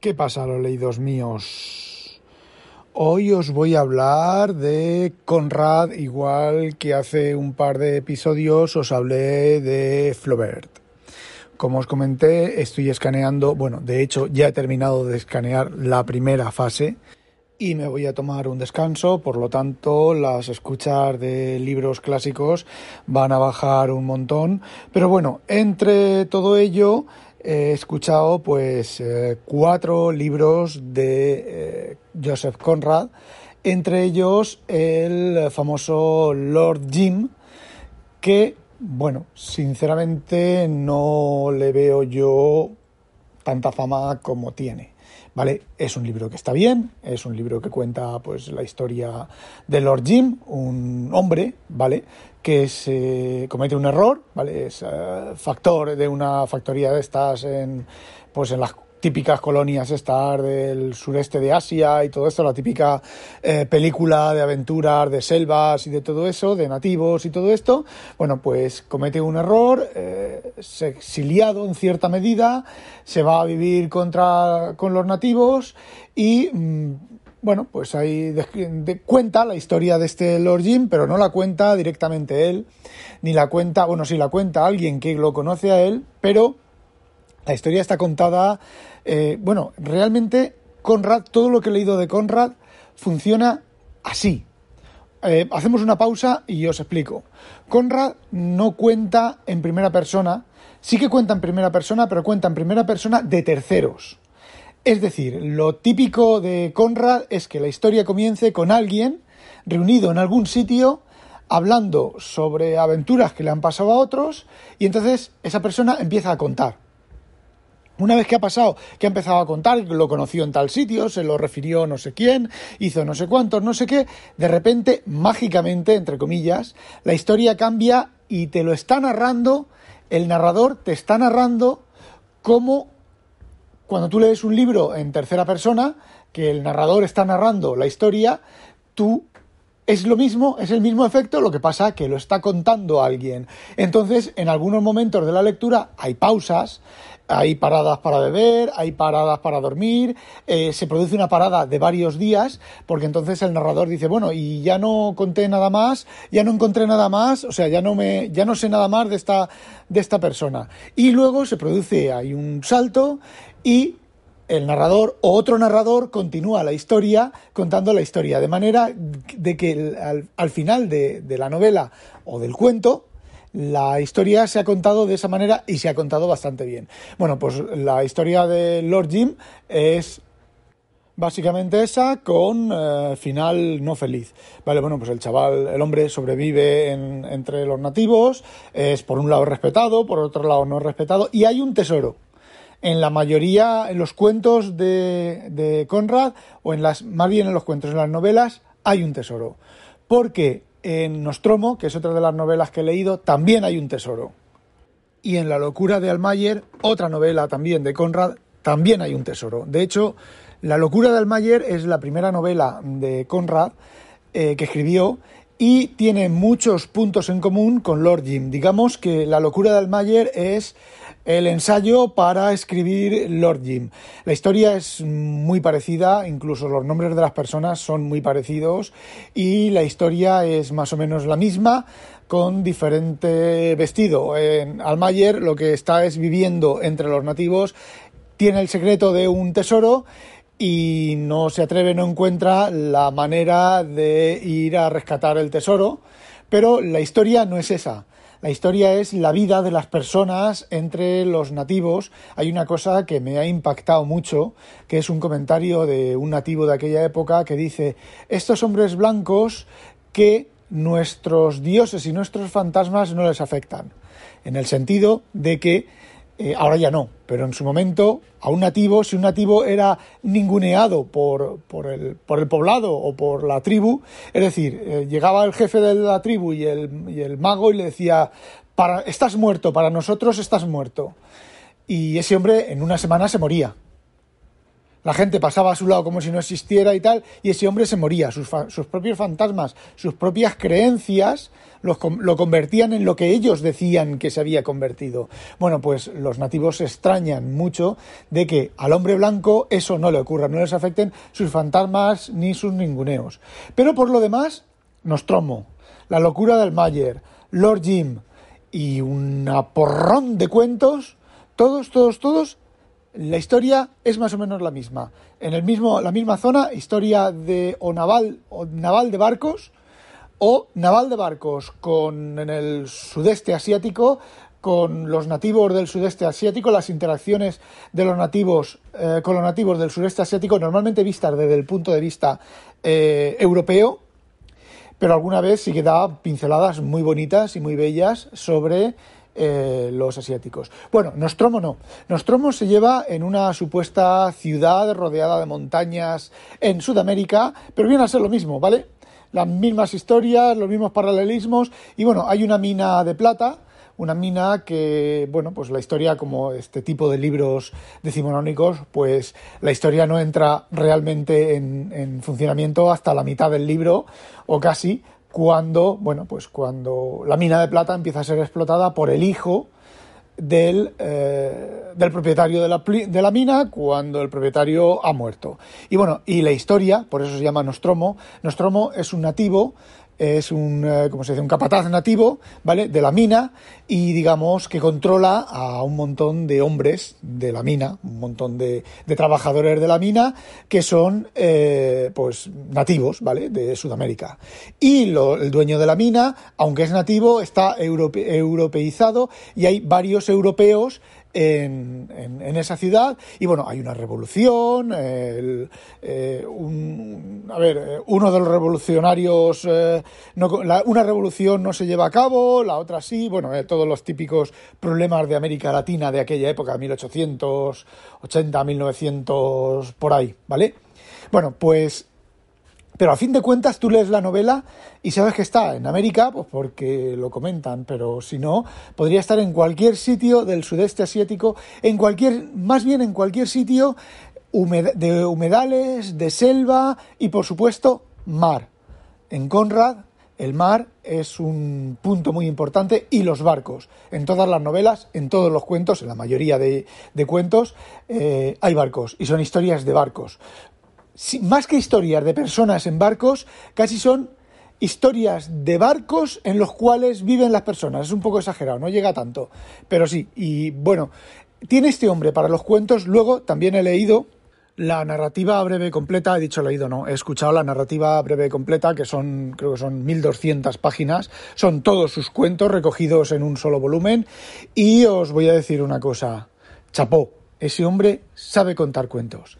¿Qué pasa, los leídos míos? Hoy os voy a hablar de Conrad, igual que hace un par de episodios os hablé de Flaubert. Como os comenté, estoy escaneando, bueno, de hecho ya he terminado de escanear la primera fase y me voy a tomar un descanso, por lo tanto las escuchas de libros clásicos van a bajar un montón, pero bueno, entre todo ello he escuchado pues eh, cuatro libros de eh, Joseph Conrad, entre ellos el famoso Lord Jim, que, bueno, sinceramente no le veo yo tanta fama como tiene. ¿Vale? Es un libro que está bien, es un libro que cuenta pues la historia de Lord Jim, un hombre, ¿vale? Que se comete un error, ¿vale? Es eh, factor de una factoría de estas en pues en las típicas colonias estar del sureste de Asia y todo esto, la típica eh, película de aventuras de selvas y de todo eso, de nativos y todo esto, bueno, pues comete un error, eh, se exiliado en cierta medida, se va a vivir contra, con los nativos y... Mm, bueno, pues ahí cuenta la historia de este Lord Jim, pero no la cuenta directamente él, ni la cuenta, bueno, sí la cuenta alguien que lo conoce a él, pero la historia está contada, eh, bueno, realmente Conrad, todo lo que he leído de Conrad funciona así. Eh, hacemos una pausa y os explico. Conrad no cuenta en primera persona, sí que cuenta en primera persona, pero cuenta en primera persona de terceros. Es decir, lo típico de Conrad es que la historia comience con alguien reunido en algún sitio hablando sobre aventuras que le han pasado a otros y entonces esa persona empieza a contar. Una vez que ha pasado, que ha empezado a contar, lo conoció en tal sitio, se lo refirió no sé quién, hizo no sé cuántos, no sé qué, de repente, mágicamente, entre comillas, la historia cambia y te lo está narrando, el narrador te está narrando como cuando tú lees un libro en tercera persona, que el narrador está narrando la historia, tú es lo mismo, es el mismo efecto, lo que pasa que lo está contando alguien. Entonces, en algunos momentos de la lectura hay pausas, hay paradas para beber, hay paradas para dormir, eh, se produce una parada de varios días, porque entonces el narrador dice, bueno, y ya no conté nada más, ya no encontré nada más, o sea, ya no me, ya no sé nada más de esta, de esta persona. Y luego se produce, hay un salto y el narrador o otro narrador continúa la historia contando la historia, de manera de que al, final de la novela o del cuento, la historia se ha contado de esa manera y se ha contado bastante bien. Bueno, pues la historia de Lord Jim es básicamente esa con eh, final no feliz. Vale, bueno, pues el chaval, el hombre sobrevive entre los nativos, es por un lado respetado, por otro lado no respetado, y hay un tesoro. En la mayoría, en los cuentos de, de Conrad, o en las, más bien en los cuentos, en las novelas, hay un tesoro. Porque en Nostromo, que es otra de las novelas que he leído, también hay un tesoro. Y en La locura de Almayer, otra novela también de Conrad, también hay un tesoro. De hecho, La locura de Almayer es la primera novela de Conrad eh, que escribió y tiene muchos puntos en común con Lord Jim. Digamos que La locura de Almayer es el ensayo para escribir Lord Jim. La historia es muy parecida, incluso los nombres de las personas son muy parecidos y la historia es más o menos la misma con diferente vestido. En Almayer lo que está es viviendo entre los nativos, tiene el secreto de un tesoro y no se atreve, no encuentra la manera de ir a rescatar el tesoro, pero la historia no es esa. La historia es la vida de las personas entre los nativos. Hay una cosa que me ha impactado mucho, que es un comentario de un nativo de aquella época que dice, estos hombres blancos que nuestros dioses y nuestros fantasmas no les afectan, en el sentido de que Eh, ahora ya no, pero en su momento a un nativo, si un nativo era ninguneado por, por, el, por el poblado o por la tribu, es decir, eh, llegaba el jefe de la tribu y el, y el mago y le decía, para, estás muerto, para nosotros estás muerto. Y ese hombre en una semana se moría. La gente pasaba a su lado como si no existiera y tal, y ese hombre se moría. Sus, sus propios fantasmas, sus propias creencias lo convertían en lo que ellos decían que se había convertido. Bueno, pues los nativos se extrañan mucho de que al hombre blanco eso no le ocurra, no les afecten sus fantasmas ni sus ninguneos. Pero por lo demás, Nostromo, la locura del Mayer, Lord Jim y un porrón de cuentos, todos, todos, todos la historia es más o menos la misma. En el mismo, la misma zona, historia de o naval, o naval de barcos, o naval de barcos con en el sudeste asiático, con los nativos del sudeste asiático, las interacciones de los nativos eh, con los nativos del sudeste asiático, normalmente vistas desde el punto de vista eh, europeo, pero alguna vez sí que da pinceladas muy bonitas y muy bellas sobre eh, los asiáticos. Bueno, Nostromo no. Nostromo se lleva en una supuesta ciudad rodeada de montañas en Sudamérica, pero viene a ser lo mismo, ¿vale? Las mismas historias, los mismos paralelismos, y bueno, hay una mina de plata, una mina que, bueno, pues la historia, como este tipo de libros decimonónicos, pues la historia no entra realmente en, en funcionamiento hasta la mitad del libro, o casi, cuando, bueno, pues cuando la mina de plata empieza a ser explotada por el hijo del, eh, del propietario de la, de la, mina cuando el propietario ha muerto. Y bueno, y la historia, por eso se llama Nostromo, Nostromo es un nativo es un, eh, como se dice, un capataz nativo, ¿vale? De la mina y digamos que controla a un montón de hombres de la mina, un montón de, de trabajadores de la mina que son, eh, pues, nativos, ¿vale? De Sudamérica. Y el dueño de la mina, aunque es nativo, está europeizado y hay varios europeos en, esa ciudad y bueno, hay una revolución, eh, un, a ver, eh, uno de los revolucionarios, eh, una revolución no se lleva a cabo, la otra sí, bueno, todos los típicos problemas de América Latina de aquella época, 1880, 1900, por ahí, ¿vale? Bueno, pues pero a fin de cuentas tú lees la novela y sabes que está en América, pues porque lo comentan, pero si no, podría estar en cualquier sitio del sudeste asiático, en cualquier, más bien en cualquier sitio de humedales, de selva y por supuesto mar. En Conrad el mar es un punto muy importante y los barcos. En todas las novelas, en todos los cuentos, en la mayoría de, cuentos, eh, hay barcos y son historias de barcos más que historias de personas en barcos, casi son historias de barcos en los cuales viven las personas. Es un poco exagerado, no llega tanto. Pero sí, y bueno, tiene este hombre para los cuentos. Luego también he leído la narrativa breve completa, he dicho leído, no, he escuchado la narrativa breve completa, que son, creo que son 1200 páginas, son todos sus cuentos recogidos en un solo volumen, y os voy a decir una cosa, chapó, ese hombre sabe contar cuentos.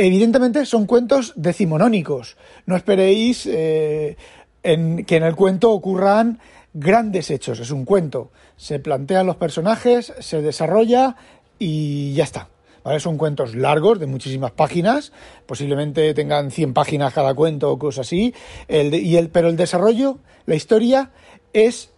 Evidentemente son cuentos decimonónicos. No esperéis eh, que en el cuento ocurran grandes hechos. Es un cuento. Se plantean los personajes, se desarrolla y ya está. Son cuentos largos, de muchísimas páginas, posiblemente tengan 100 páginas cada cuento o cosas así, pero el desarrollo, la historia, es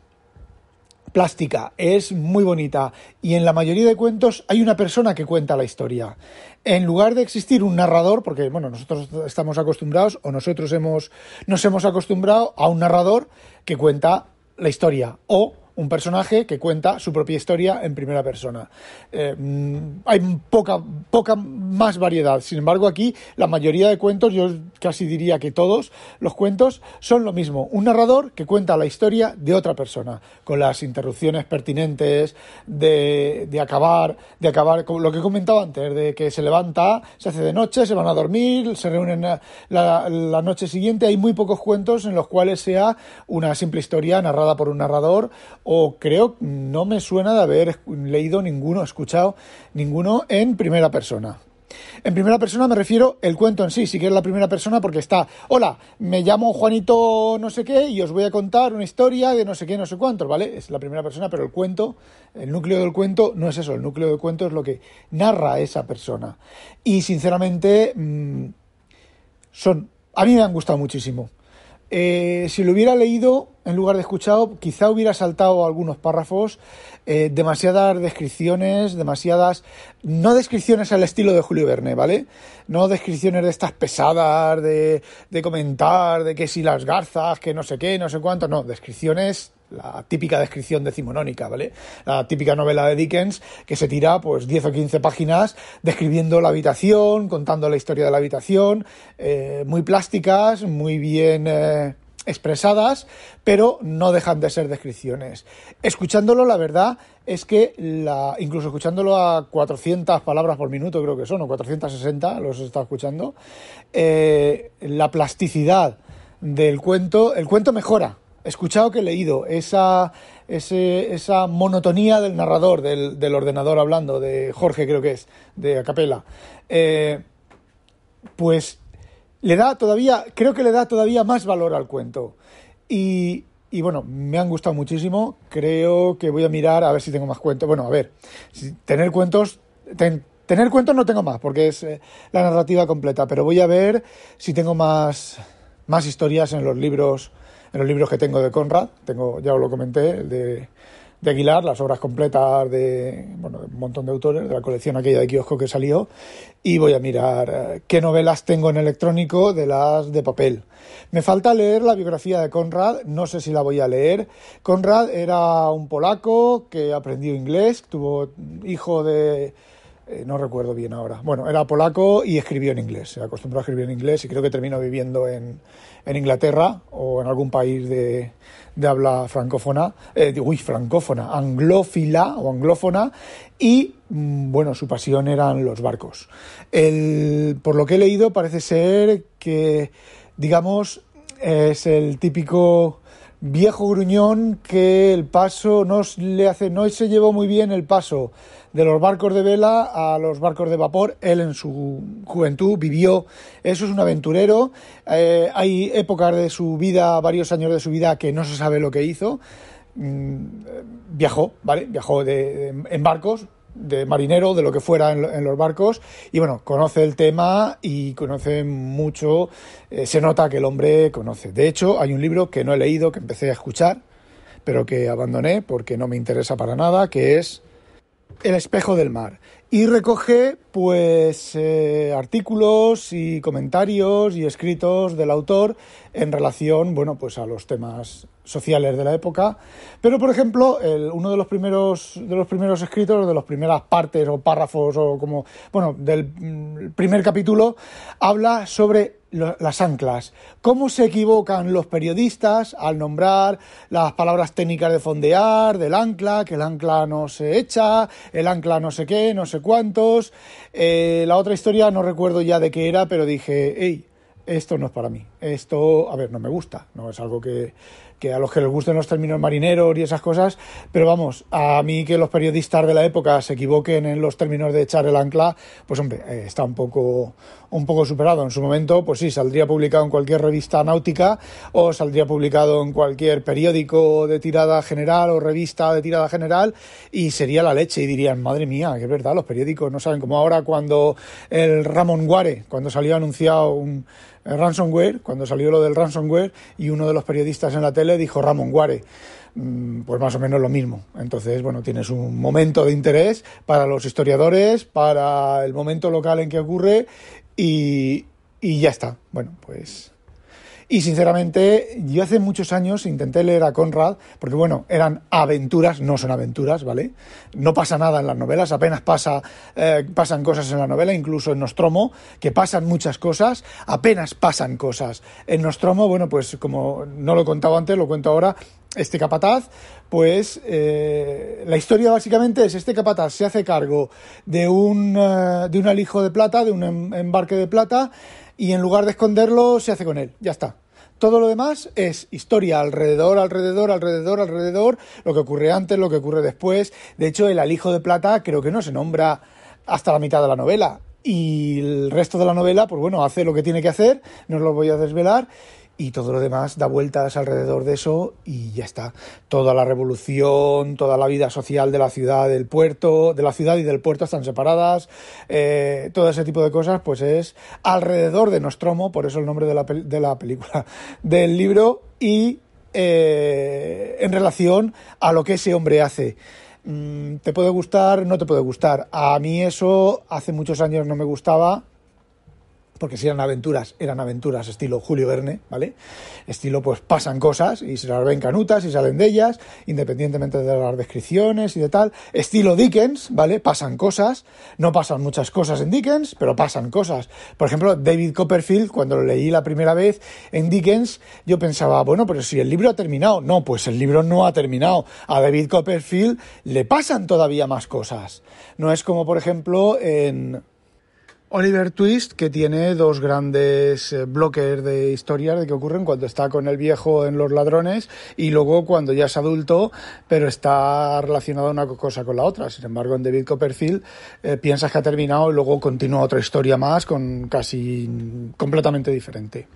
plástica, es muy bonita y en la mayoría de cuentos hay una persona que cuenta la historia. En lugar de existir un narrador, porque bueno, nosotros estamos acostumbrados o nosotros hemos nos hemos acostumbrado a un narrador que cuenta la historia o un personaje que cuenta su propia historia en primera persona. Eh, mm, hay poca, poca más variedad. Sin embargo, aquí la mayoría de cuentos, yo casi diría que todos los cuentos son lo mismo. Un narrador que cuenta la historia de otra persona, con las interrupciones pertinentes de, de acabar, de acabar, lo que he comentado antes, de que se levanta, se hace de noche, se van a dormir, se reúnen la, la noche siguiente. Hay muy pocos cuentos en los cuales sea una simple historia narrada por un narrador o creo, no me suena de haber leído ninguno, escuchado ninguno en primera persona. En primera persona me refiero el cuento en sí, si quieres la primera persona porque está, hola, me llamo Juanito no sé qué y os voy a contar una historia de no sé qué, no sé cuántos, ¿vale? Es la primera persona, pero el cuento, el núcleo del cuento no es eso, el núcleo del cuento es lo que narra esa persona. Y sinceramente, mm, son, a mí me han gustado muchísimo. Eh, si lo hubiera leído en lugar de escuchado, quizá hubiera saltado algunos párrafos, eh, demasiadas descripciones, demasiadas, no descripciones al estilo de Julio Verne, ¿vale? No descripciones de estas pesadas, de, de comentar, de que si las garzas, que no sé qué, no sé cuánto, no, descripciones la típica descripción decimonónica, ¿vale? La típica novela de Dickens que se tira pues 10 o 15 páginas describiendo la habitación, contando la historia de la habitación, eh, muy plásticas, muy bien eh, expresadas, pero no dejan de ser descripciones. Escuchándolo, la verdad es que, la, incluso escuchándolo a 400 palabras por minuto, creo que son, o 460, los estado escuchando, eh, la plasticidad del cuento, el cuento mejora, escuchado que he leído, esa, esa monotonía del narrador, del, ordenador hablando, de Jorge creo que es, de Acapela, eh, pues le da todavía, creo que le da todavía más valor al cuento. Y, y bueno, me han gustado muchísimo. Creo que voy a mirar a ver si tengo más cuentos. Bueno, a ver, tener cuentos, tener cuentos no tengo más, porque es eh, la narrativa completa, pero voy a ver si tengo más, más historias en los libros en los libros que tengo de Conrad, tengo, ya os lo comenté, de, de Aguilar, las obras completas de, bueno, un montón de autores, de la colección aquella de kiosco que salió, y voy a mirar eh, qué novelas tengo en electrónico de las de papel. Me falta leer la biografía de Conrad, no sé si la voy a leer. Conrad era un polaco que aprendió inglés, tuvo hijo de eh, no recuerdo bien ahora. Bueno, era polaco y escribió en inglés. Se acostumbró a escribir en inglés y creo que terminó viviendo en, en Inglaterra o en algún país de, de habla francófona, eh, uy, francófona, anglófila o anglófona, y mm, bueno, su pasión eran los barcos. El, por lo que he leído, parece ser que, digamos, es el típico viejo gruñón que el paso no le hace, no se llevó muy bien el paso de los barcos de vela a los barcos de vapor. Él en su juventud vivió, eso es un aventurero. Eh, hay épocas de su vida, varios años de su vida que no se sabe lo que hizo. Mm, viajó, ¿vale? Viajó en barcos, de marinero, de lo que fuera en, los barcos, y bueno, conoce el tema y conoce mucho, eh, se nota que el hombre conoce. De hecho, hay un libro que no he leído, que empecé a escuchar, pero que abandoné porque no me interesa para nada, que es El espejo del mar y recoge pues eh, artículos y comentarios y escritos del autor en relación bueno pues a los temas sociales de la época pero por ejemplo uno de los primeros de los primeros escritos de las primeras partes o párrafos o como bueno del mm, primer capítulo habla sobre las anclas. ¿Cómo se equivocan los periodistas al nombrar las palabras técnicas de fondear, del ancla, que el ancla no se echa, el ancla no sé qué, no sé cuántos? Eh, la otra historia no recuerdo ya de qué era, pero dije, hey, esto no es para mí. Esto, a ver, no me gusta, no es algo que, que a los que les gusten los términos marineros y esas cosas, pero vamos, a mí que los periodistas de la época se equivoquen en los términos de echar el ancla, pues hombre, eh, está un poco, un poco superado. En su momento, pues sí, saldría publicado en cualquier revista náutica o saldría publicado en cualquier periódico de tirada general o revista de tirada general y sería la leche y dirían, madre mía, que es verdad, los periódicos no saben, como ahora cuando el Ramón Guare, cuando salió anunciado un ransomware, cuando salió lo del ransomware, y uno de los periodistas en la tele dijo Ramón Guare. Mm, pues más o menos lo mismo. Entonces, bueno, tienes un momento de interés para los historiadores, para el momento local en que ocurre y, y ya está. Bueno, pues y sinceramente, yo hace muchos años intenté leer a Conrad, porque bueno, eran aventuras, no son aventuras, ¿vale? No pasa nada en las novelas, apenas pasa, eh, pasan cosas en la novela, incluso en Nostromo, que pasan muchas cosas, apenas pasan cosas. En Nostromo, bueno, pues como no lo he contado antes, lo cuento ahora, este capataz, pues eh, la historia básicamente es este capataz se hace cargo de un, eh, de un alijo de plata, de un em, embarque de plata, y en lugar de esconderlo se hace con él, ya está. Todo lo demás es historia alrededor, alrededor, alrededor, alrededor, lo que ocurre antes, lo que ocurre después. De hecho, el alijo de plata creo que no se nombra hasta la mitad de la novela. y el resto de la novela, pues bueno, hace lo que tiene que hacer, no os lo voy a desvelar, y todo lo demás da vueltas alrededor de eso y ya está. Toda la revolución, toda la vida social de la ciudad, del puerto, de la ciudad y del puerto están separadas, eh, todo ese tipo de cosas, pues es alrededor de Nostromo, por eso el nombre de la, de la película, del libro, y eh, en relación a lo que ese hombre hace. Mm, ¿Te puede gustar? No te puede gustar. A mí eso hace muchos años no me gustaba porque si eran aventuras, eran aventuras estilo Julio Verne, ¿vale? Estilo, pues pasan cosas y se las ven canutas y salen de ellas, independientemente de las descripciones y de tal. Estilo Dickens, ¿vale? Pasan cosas, no pasan muchas cosas en Dickens, pero pasan cosas. Por ejemplo, David Copperfield, cuando lo leí la primera vez en Dickens, yo pensaba, bueno, pero si el libro ha terminado. No, pues el libro no ha terminado. A David Copperfield le pasan todavía más cosas. No es como, por ejemplo, en Oliver Twist, que tiene dos grandes eh, bloques de historias de que ocurren cuando está con el viejo en Los Ladrones y luego cuando ya es adulto, pero está relacionada una cosa con la otra. Sin embargo, en David Copperfield eh, piensas que ha terminado y luego continúa otra historia más con casi completamente diferente.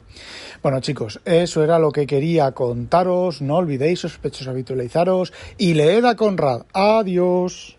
Bueno, chicos, eso era lo que quería contaros. No olvidéis, sospechosos, habitualizaros y leed a Conrad. Adiós.